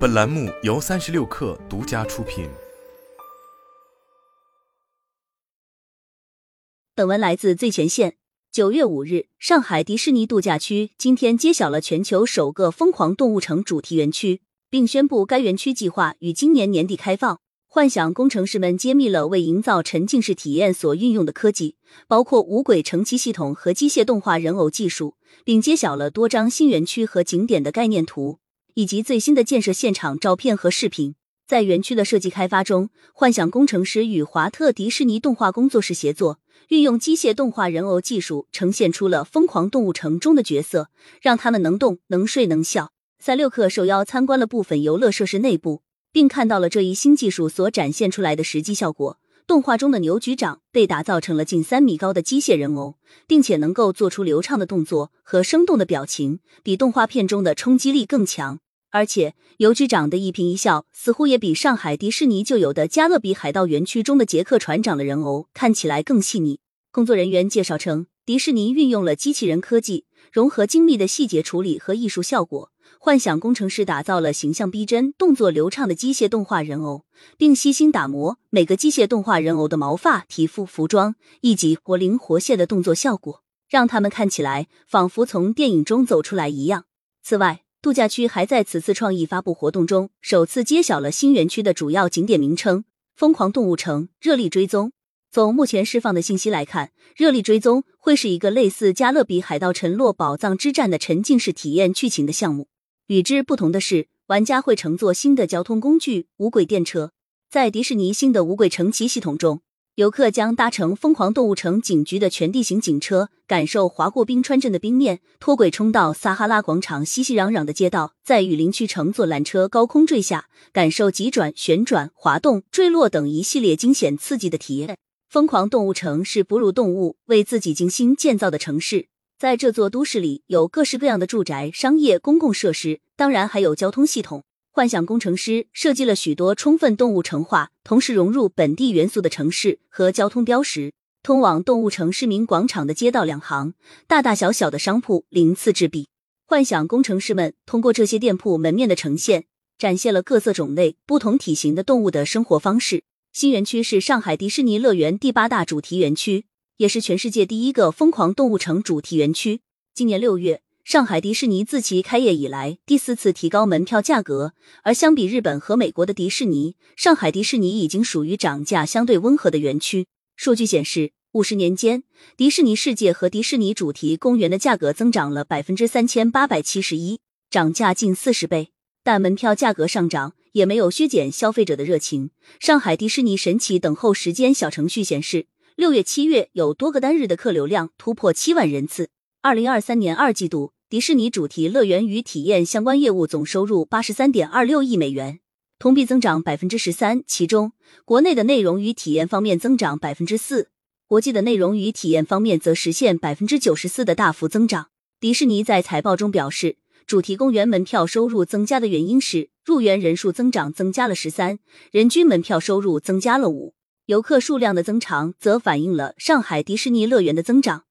本栏目由三十六氪独家出品。本文来自最前线。九月五日，上海迪士尼度假区今天揭晓了全球首个“疯狂动物城”主题园区，并宣布该园区计划于今年年底开放。幻想工程师们揭秘了为营造沉浸式体验所运用的科技，包括无轨乘骑系统和机械动画人偶技术，并揭晓了多张新园区和景点的概念图，以及最新的建设现场照片和视频。在园区的设计开发中，幻想工程师与华特迪士尼动画工作室协作，运用机械动画人偶技术，呈现出了《疯狂动物城》中的角色，让他们能动、能睡、能笑。三六克受邀参观了部分游乐设施内部。并看到了这一新技术所展现出来的实际效果。动画中的牛局长被打造成了近三米高的机械人偶，并且能够做出流畅的动作和生动的表情，比动画片中的冲击力更强。而且，牛局长的一颦一笑似乎也比上海迪士尼就有的加勒比海盗园区中的杰克船长的人偶看起来更细腻。工作人员介绍称，迪士尼运用了机器人科技，融合精密的细节处理和艺术效果。幻想工程师打造了形象逼真、动作流畅的机械动画人偶，并悉心打磨每个机械动画人偶的毛发、皮肤、服装以及活灵活现的动作效果，让他们看起来仿佛从电影中走出来一样。此外，度假区还在此次创意发布活动中首次揭晓了新园区的主要景点名称——疯狂动物城热力追踪。从目前释放的信息来看，热力追踪会是一个类似《加勒比海盗：沉落宝藏之战》的沉浸式体验剧情的项目。与之不同的是，玩家会乘坐新的交通工具——无轨电车。在迪士尼新的无轨乘骑系统中，游客将搭乘疯狂动物城警局的全地形警车，感受划过冰川镇的冰面，脱轨冲到撒哈拉广场熙熙攘攘的街道，在雨林区乘坐缆车高空坠下，感受急转、旋转、滑动、坠落等一系列惊险刺激的体验。疯狂动物城是哺乳动物为自己精心建造的城市。在这座都市里，有各式各样的住宅、商业、公共设施，当然还有交通系统。幻想工程师设计了许多充分动物城化，同时融入本地元素的城市和交通标识。通往动物城市民广场的街道两行，大大小小的商铺鳞次栉比。幻想工程师们通过这些店铺门面的呈现，展现了各色种类、不同体型的动物的生活方式。新园区是上海迪士尼乐园第八大主题园区。也是全世界第一个疯狂动物城主题园区。今年六月，上海迪士尼自其开业以来第四次提高门票价格，而相比日本和美国的迪士尼，上海迪士尼已经属于涨价相对温和的园区。数据显示，五十年间，迪士尼世界和迪士尼主题公园的价格增长了百分之三千八百七十一，涨价近四十倍。但门票价格上涨也没有削减消费者的热情。上海迪士尼神奇等候时间小程序显示。六月、七月有多个单日的客流量突破七万人次。二零二三年二季度，迪士尼主题乐园与体验相关业务总收入八十三点二六亿美元，同比增长百分之十三。其中，国内的内容与体验方面增长百分之四，国际的内容与体验方面则实现百分之九十四的大幅增长。迪士尼在财报中表示，主题公园门票收入增加的原因是入园人数增长增加了十三，人均门票收入增加了五。游客数量的增长则反映了上海迪士尼乐园的增长。